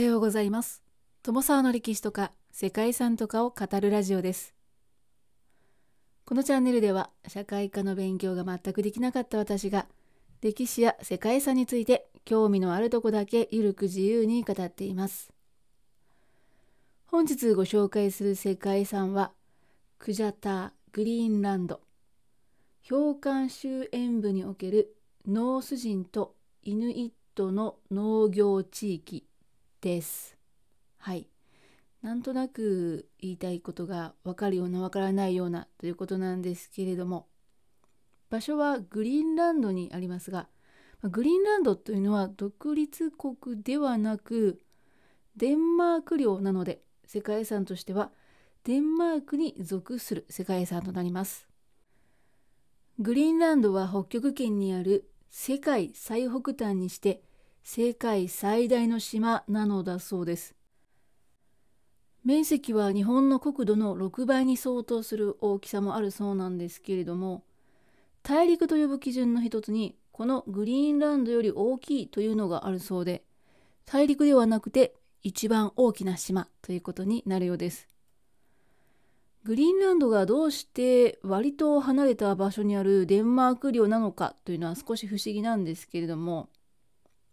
はようございます。友沢の歴史とか世界遺産とかを語るラジオです。このチャンネルでは社会科の勉強が全くできなかった私が歴史や世界遺産について興味のあるとこだけゆるく自由に語っています。本日ご紹介する世界遺産はクジャターグリーンランド。氷管周辺部におけるノース人とイヌイットの農業地域。です。はい。なんとなく言いたいことがわかるようなわからないようなということなんですけれども場所はグリーンランドにありますがグリーンランドというのは独立国ではなくデンマーク領なので世界遺産としてはデンマークに属する世界遺産となります。グリーンランドは北極圏にある世界最北端にして世界最大の島なのだそうです。面積は日本の国土の6倍に相当する大きさもあるそうなんですけれども大陸と呼ぶ基準の一つにこのグリーンランドより大きいというのがあるそうで大陸ではなくて一番大きな島ということになるようです。グリーンランドがどうして割と離れた場所にあるデンマーク領なのかというのは少し不思議なんですけれども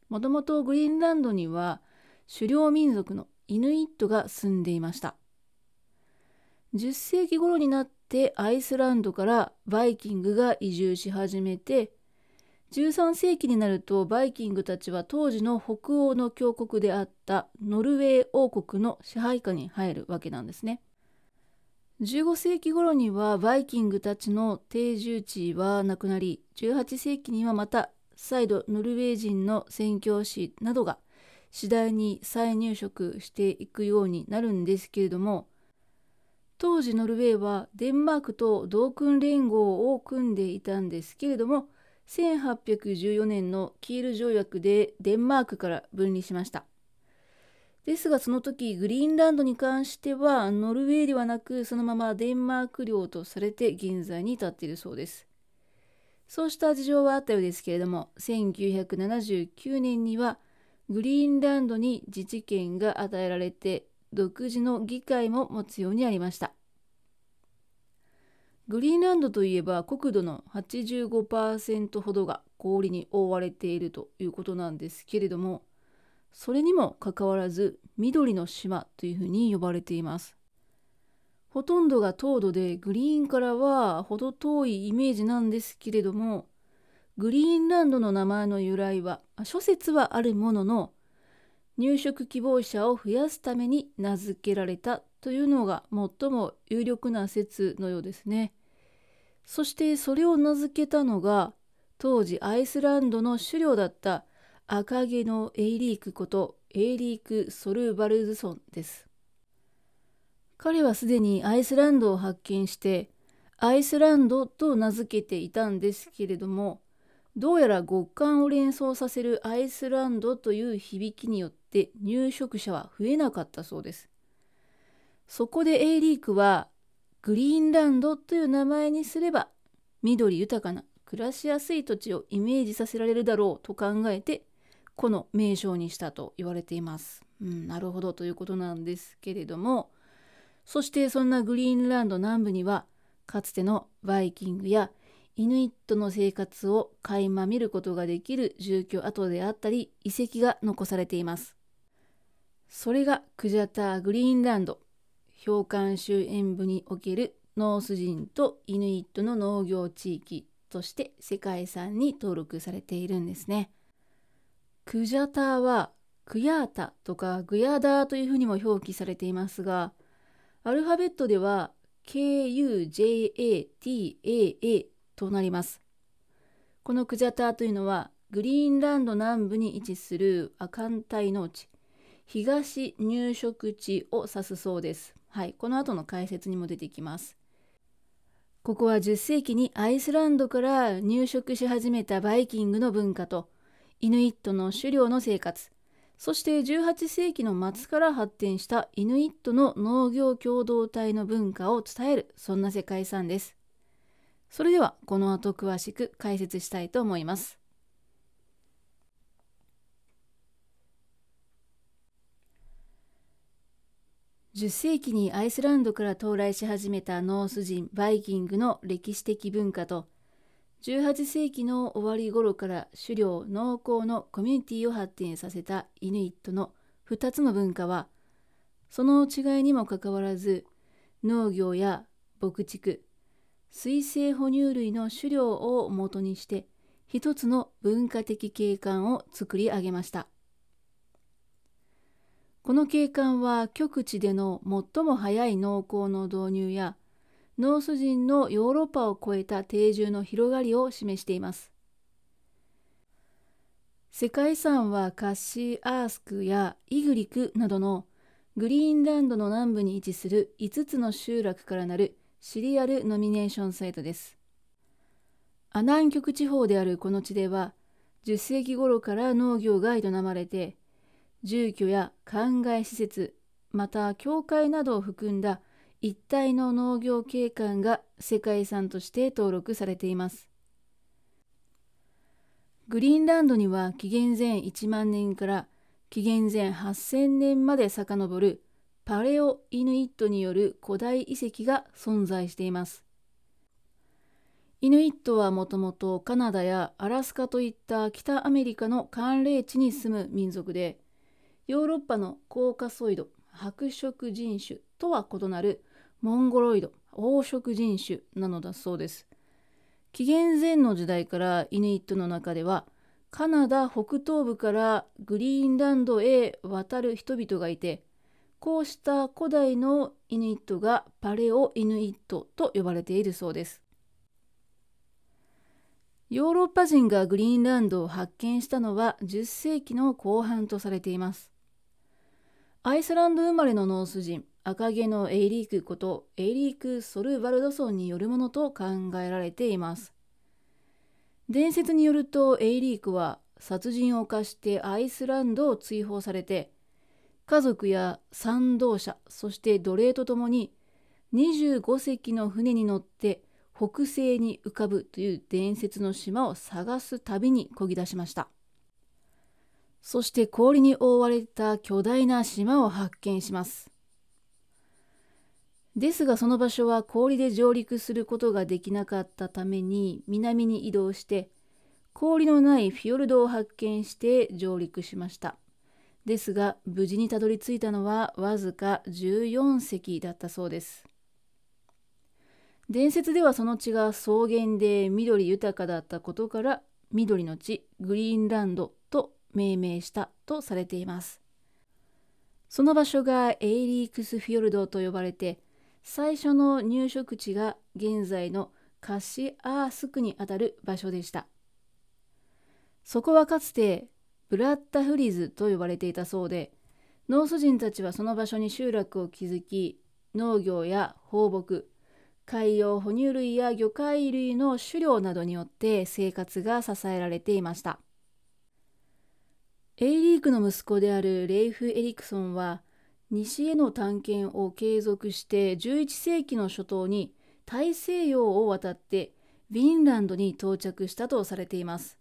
もともとグリーンランドには狩猟民族のイヌイットが住んでいました10世紀頃になってアイスランドからバイキングが移住し始めて13世紀になるとバイキングたちは当時の北欧の強国であったノルウェー王国の支配下に入るわけなんですね。15世紀頃にはバイキングたちの定住地はなくなり18世紀にはまた再度ノルウェー人の宣教師などが次第に再入植していくようになるんですけれども当時ノルウェーはデンマークと同訓連合を組んでいたんですけれども1814年のキール条約でデンマークから分離しました。ですがその時グリーンランドに関してはノルウェーではなくそのままデンマーク領とされて現在に至っているそうです。そうした事情はあったようですけれども1979年にはグリーンランドに自治権が与えられて独自の議会も持つようになりました。グリーンランドといえば国土の85%ほどが氷に覆われているということなんですけれどもそれにもかかわらず緑の島というふうに呼ばれています。ほとんどが凍土でグリーンからは程遠いイメージなんですけれどもグリーンランドの名前の由来は諸説はあるものの入植希望者を増やすために名付けられたというのが最も有力な説のようですね。そしてそれを名付けたのが当時アイスランドの首領だった赤毛のエイリークことエイリーク・ソルバルズソンです。彼はすでにアイスランドを発見してアイスランドと名付けていたんですけれどもどうやら極寒を連想させるアイスランドという響きによって入植者は増えなかったそうです。そこでエイリークはグリーンランドという名前にすれば緑豊かな暮らしやすい土地をイメージさせられるだろうと考えてこの名称にしたと言われています。うん、なるほどということなんですけれどもそしてそんなグリーンランド南部にはかつてのバイキングやイヌイットの生活を垣間見ることができる住居跡であったり遺跡が残されています。それがクジャターグリーンランド氷管周辺部におけるノース人とイヌイットの農業地域として世界遺産に登録されているんですね。クジャターはクヤータとかグヤダーというふうにも表記されていますがアルファベットでは KUJATAA となります。このクジャターというのはグリーンランド南部に位置する亜寒帯農地東入植地を指すそうです。はい、この後の解説にも出てきます。ここは10世紀にアイスランドから入植し始めたバイキングの文化とイヌイットの狩猟の生活そして18世紀の末から発展したイヌイットの農業共同体の文化を伝えるそんな世界遺産です。それではこの後詳しく解説したいと思います。10世紀にアイスランドから到来し始めたノース人バイキングの歴史的文化と18世紀の終わり頃から狩猟農耕のコミュニティを発展させたイヌイットの2つの文化はその違いにもかかわらず農業や牧畜水生哺乳類の狩猟をもとにして一つの文化的景観を作り上げました。この景観は極地での最も早い農耕の導入やノース人のヨーロッパを超えた定住の広がりを示しています。世界遺産はカッシーアースクやイグリクなどのグリーンランドの南部に位置する5つの集落からなるシリアルノミネーションサイトです。アナン極地方であるこの地では10世紀頃から農業が営まれて住居や灌漑施設また教会などを含んだ一体の農業景観が世界遺産として登録されています。グリーンランドには紀元前1万年から紀元前8000年まで遡るパレオ・イヌイットによる古代遺跡が存在しています。イヌイットはもともとカナダやアラスカといった北アメリカの寒冷地に住む民族でヨーロッパのコーカソイド白色人種とは異なるモンゴロイド黄色人種なのだそうです。紀元前の時代からイヌイットの中ではカナダ北東部からグリーンランドへ渡る人々がいてこうした古代のイヌイットがパレオ・イヌイットと呼ばれているそうです。ヨーロッパ人がグリーンランドを発見したのは10世紀の後半とされています。アイスランド生まれのノース人赤毛のエイリークことエイリーク・ソルバルドソンによるものと考えられています伝説によるとエイリークは殺人を犯してアイスランドを追放されて家族や賛同者そして奴隷とともに25隻の船に乗って北西に浮かぶという伝説の島を探す旅にこぎ出しましたそして氷に覆われた巨大な島を発見します。ですがその場所は氷で上陸することができなかったために南に移動して氷のないフィヨルドを発見して上陸しました。ですが無事にたどり着いたのはわずか14隻だったそうです。伝説ではその地が草原で緑豊かだったことから緑の地グリーンランドと命名したとされています。その場所がエイリークスフィヨルドと呼ばれて、最初の入植地が現在のカシアースクにあたる場所でした。そこはかつてブラッタフリズと呼ばれていたそうで、ノース人たちはその場所に集落を築き、農業や放牧、海洋哺乳類や魚介類の狩猟などによって生活が支えられていました。エイリークの息子であるレイフ・エリクソンは西への探検を継続して11世紀の初頭に大西洋を渡ってヴィンランドに到着したとされています。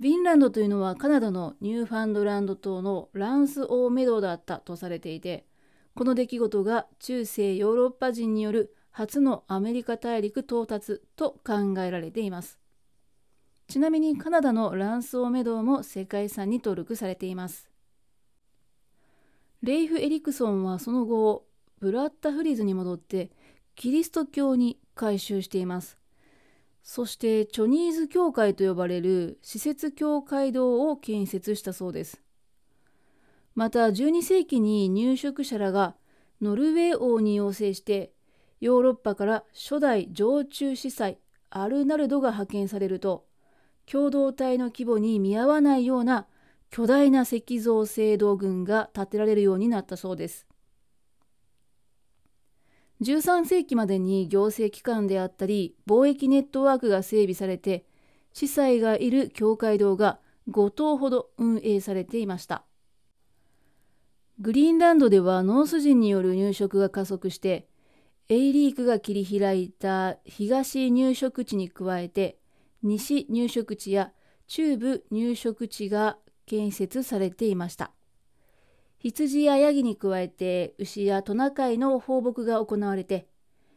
ヴィンランドというのはカナダのニューファンドランド島のランス・オーメドだったとされていてこの出来事が中世ヨーロッパ人による初のアメリカ大陸到達と考えられています。ちなみにカナダのランスオーメドも世界遺産に登録されています。レイフ・エリクソンはその後、ブラッタフリーズに戻ってキリスト教に改宗しています。そしてチョニーズ教会と呼ばれる施設教会堂を建設したそうです。また12世紀に入植者らがノルウェー王に要請してヨーロッパから初代常駐司祭アルナルドが派遣されると共同体の規模に見合わないような巨大な石像聖堂群が建てられるようになったそうです。13世紀までに行政機関であったり貿易ネットワークが整備されて司祭がいる教会堂が5棟ほど運営されていました。グリーンランドではノース人による入植が加速してエイリークが切り開いた東入植地に加えて西入植地や中部入植地が建設されていました。羊やヤギに加えて牛やトナカイの放牧が行われて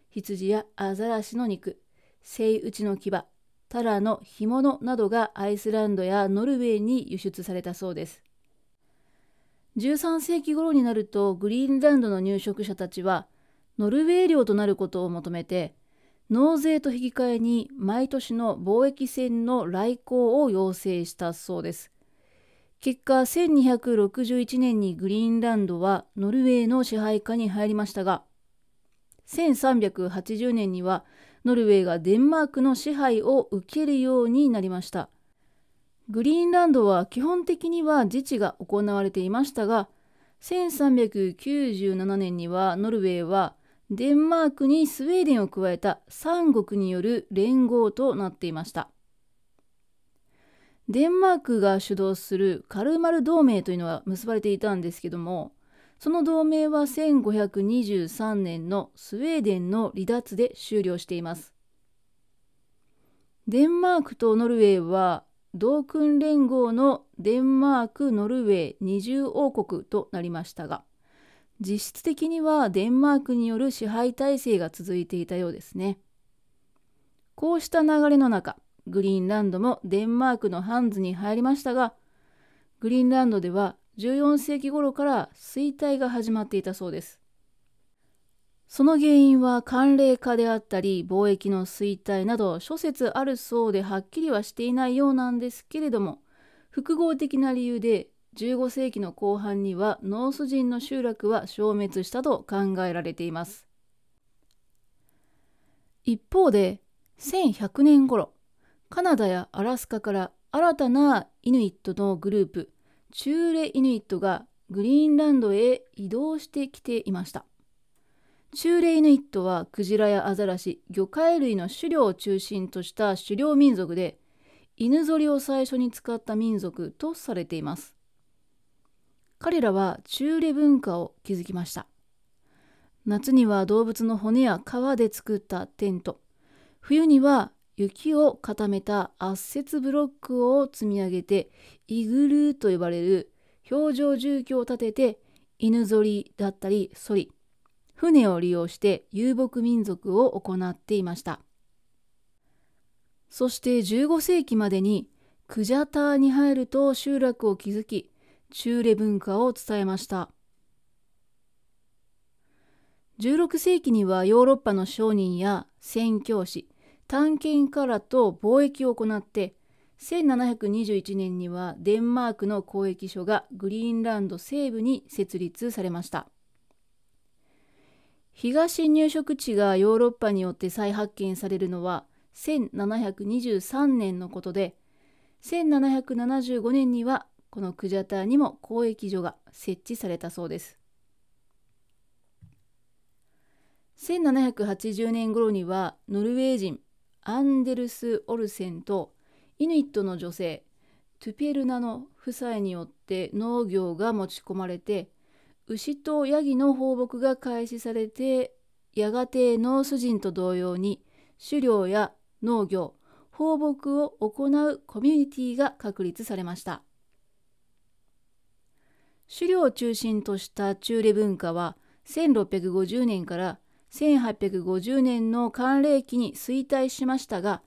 羊やアザラシの肉セイウチの牙タラの干物などがアイスランドやノルウェーに輸出されたそうです13世紀頃になるとグリーンランドの入植者たちはノルウェー領となることを求めて納税と引き換えに毎年の貿易船の来航を要請したそうです結果1261年にグリーンランドはノルウェーの支配下に入りましたが1380年にはノルウェーがデンマークの支配を受けるようになりました。グリーンランドは基本的には自治が行われていましたが1397年にはノルウェーはデンマークにスウェーデンを加えた三国による連合となっていました。デンマークが主導するカルマル同盟というのは結ばれていたんですけどもその同盟は1523年のスウェーデンの離脱で終了しています。デンマークとノルウェーは同訓連合のデンマーク・ノルウェー二重王国となりましたが実質的にはデンマークによる支配体制が続いていたようですね。こうした流れの中グリーンランドもデンマークのハンズに入りましたがグリーンランドでは14世紀頃から衰退が始まっていたそうです。その原因は寒冷化であったり貿易の衰退など諸説あるそうではっきりはしていないようなんですけれども複合的な理由で15世紀の後半にはノース人の集落は消滅したと考えられています。一方で1100年頃カナダやアラスカから新たなイヌイットのグループチューレイヌイットがグリーンランドへ移動してきていました。チューレイヌイットはクジラやアザラシ、魚介類の狩猟を中心とした狩猟民族で、犬ぞりを最初に使った民族とされています。彼らはチューレ文化を築きました。夏には動物の骨や皮で作ったテント、冬には雪を固めた圧雪ブロックを積み上げてイグルーと呼ばれる表情住居を建てて犬ぞりだったりソリ船を利用して遊牧民族を行っていました。そして15世紀までにクジャターに入ると集落を築き中レ文化を伝えました。16世紀にはヨーロッパの商人や宣教師探検家らと貿易を行って1721年にはデンマークの交易所がグリーンランド西部に設立されました。東入植地がヨーロッパによって再発見されるのは1723年のことで1775年にはこのクジャターにも交易所が設置されたそうです。1780年頃にはノルウェー人アンデルス・オルセンとイヌイットの女性トゥペルナの夫妻によって農業が持ち込まれて牛とヤギの放牧が開始されてやがてノース人と同様に狩猟や農業放牧を行うコミュニティが確立されました。狩猟を中心とした中レ文化は1650年から1850年の寒冷期に衰退しましたが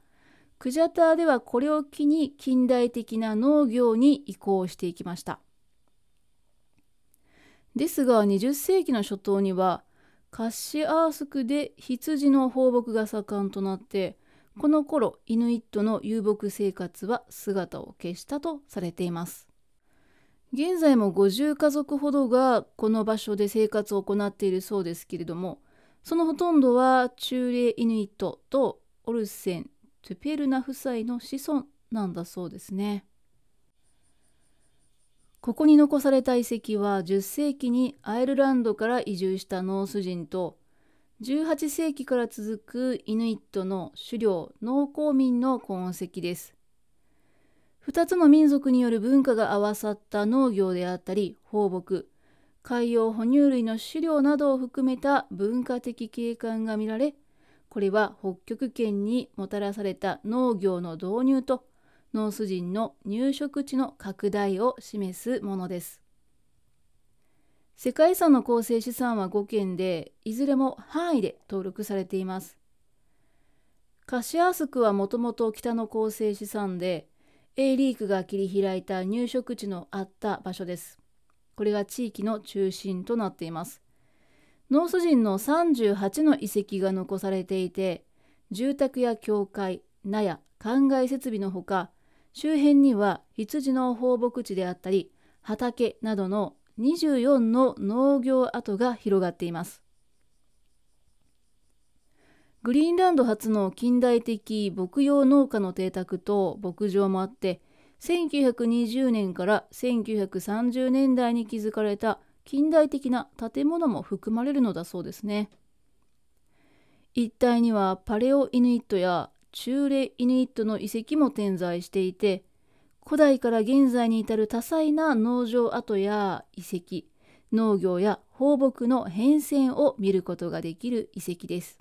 クジャターではこれを機に近代的な農業に移行していきました。ですが20世紀の初頭にはカッシアースクで羊の放牧が盛んとなってこの頃イヌイットの遊牧生活は姿を消したとされています。現在も50家族ほどがこの場所で生活を行っているそうですけれどもそのほとんどは中霊イヌイットとオルセン・トゥペルナ夫妻の子孫なんだそうですね。ここに残された遺跡は10世紀にアイルランドから移住したノース人と18世紀から続くイヌイットの狩猟農耕民の痕跡です。2つの民族による文化が合わさった農業であったり放牧海洋哺乳類の飼料などを含めた文化的景観が見られこれは北極圏にもたらされた農業の導入とノース人の入植地の拡大を示すものです世界遺産の構成資産は5件で、いずれも範囲で登録されています。カシアスクはもともと北の構成資産で、エーリークが切り開いた入植地のあった場所です。これが地域の中心となっています。ノース人の38の遺跡が残されていて、住宅や教会、納屋、灌漑設備のほか、周辺には羊の放牧地であったり、畑などの24の農業跡が広がっています。グリーンランド初の近代的牧羊農家の邸宅と牧場もあって1920年から1930年代に築かれた近代的な建物も含まれるのだそうですね。一帯にはパレオイヌイットや中レイヌイットの遺跡も点在していて古代から現在に至る多彩な農場跡や遺跡農業や放牧の変遷を見ることができる遺跡です。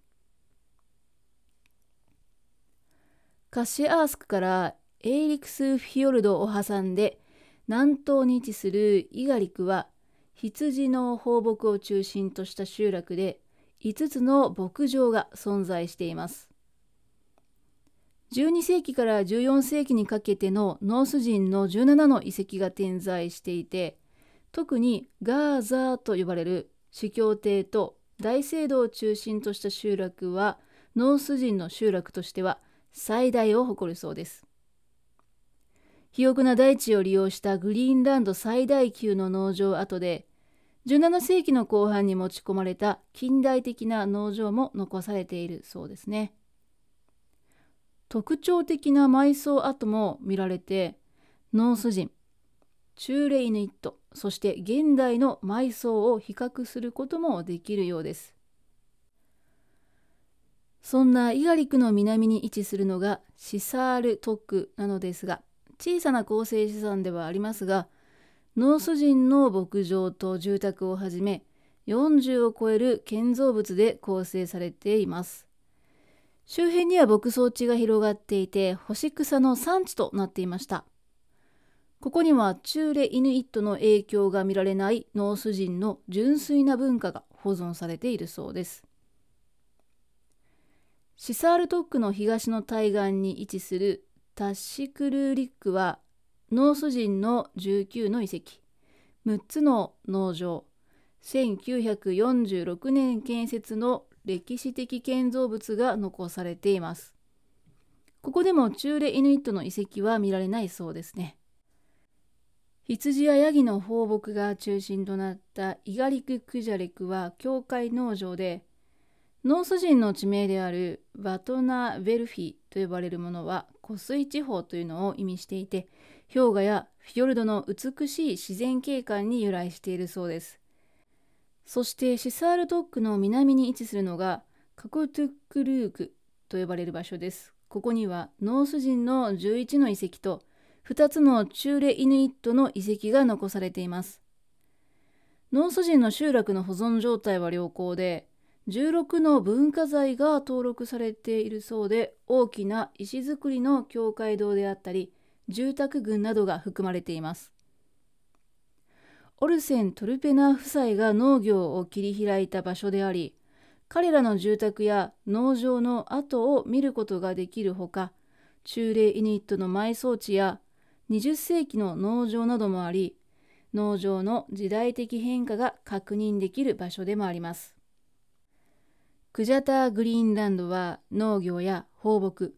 カシアースクからエイリクスフィヨルドを挟んで南東に位置するイガリクは羊の放牧を中心とした集落で5つの牧場が存在しています。12世紀から14世紀にかけてのノース人の17の遺跡が点在していて特にガーザーと呼ばれる司教邸と大聖堂を中心とした集落はノース人の集落としては最大を誇るそうです。肥沃な大地を利用したグリーンランド最大級の農場跡で、17世紀の後半に持ち込まれた近代的な農場も残されているそうですね。特徴的な埋葬跡も見られて、ノース人、チューレ・イヌイット、そして現代の埋葬を比較することもできるようです。そんなイガリクの南に位置するのがシサールトックなのですが小さな構成資産ではありますがノース人の牧場と住宅をはじめ40を超える建造物で構成されています。周辺には牧草地が広がっていて干し草の産地となっていました。ここにはチューレ・イヌイットの影響が見られないノース人の純粋な文化が保存されているそうです。シサールトックの東の対岸に位置するタッシクルーリックはノース人の19の遺跡。6つの農場。1946年建設の歴史的建造物が残されています。ここでもチューレイヌイットの遺跡は見られないそうですね。羊やヤギの放牧が中心となったイガリク・クジャレクは教会農場でノース人の地名であるバトナ・ヴェルフィと呼ばれるものは湖水地方というのを意味していて氷河やフィヨルドの美しい自然景観に由来しているそうです。そしてシサールトックの南に位置するのがカコトゥックルークと呼ばれる場所です。ここにはノース人の11の遺跡と2つのチューレ・イヌイットの遺跡が残されています。ノース人の集落の保存状態は良好で16の文化財が登録されているそうで大きな石造りの教会堂であったり住宅群などが含まれています。オルセン・トルペナ夫妻が農業を切り開いた場所であり彼らの住宅や農場の跡を見ることができるほか中霊イニットの埋葬地や20世紀の農場などもあり農場の時代的変化が確認できる場所でもあります。クジャターグリーンランドは農業や放牧、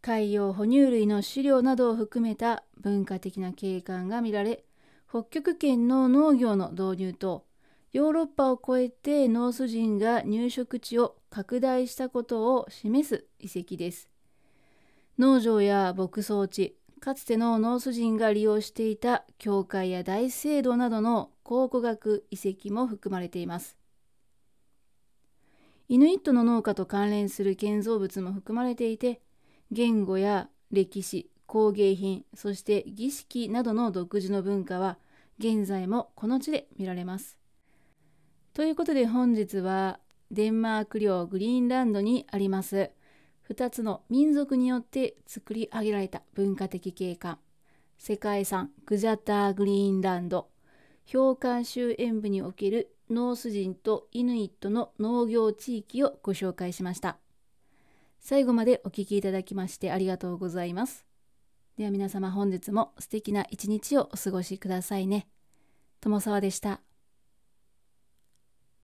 海洋哺乳類の飼料などを含めた文化的な景観が見られ、北極圏の農業の導入とヨーロッパを越えてノース人が入植地を拡大したことを示す遺跡です。農場や牧草地、かつてのノース人が利用していた教会や大聖堂などの考古学遺跡も含まれています。イヌイットの農家と関連する建造物も含まれていて言語や歴史工芸品そして儀式などの独自の文化は現在もこの地で見られます。ということで本日はデンマーク領グリーンランドにあります2つの民族によって作り上げられた文化的景観世界遺産グジャターグリーンランド氷管周辺部におけるノース人とイヌイットの農業地域をご紹介しました。最後までお聴きいただきましてありがとうございます。では皆様本日も素敵な一日をお過ごしくださいね。友沢でした。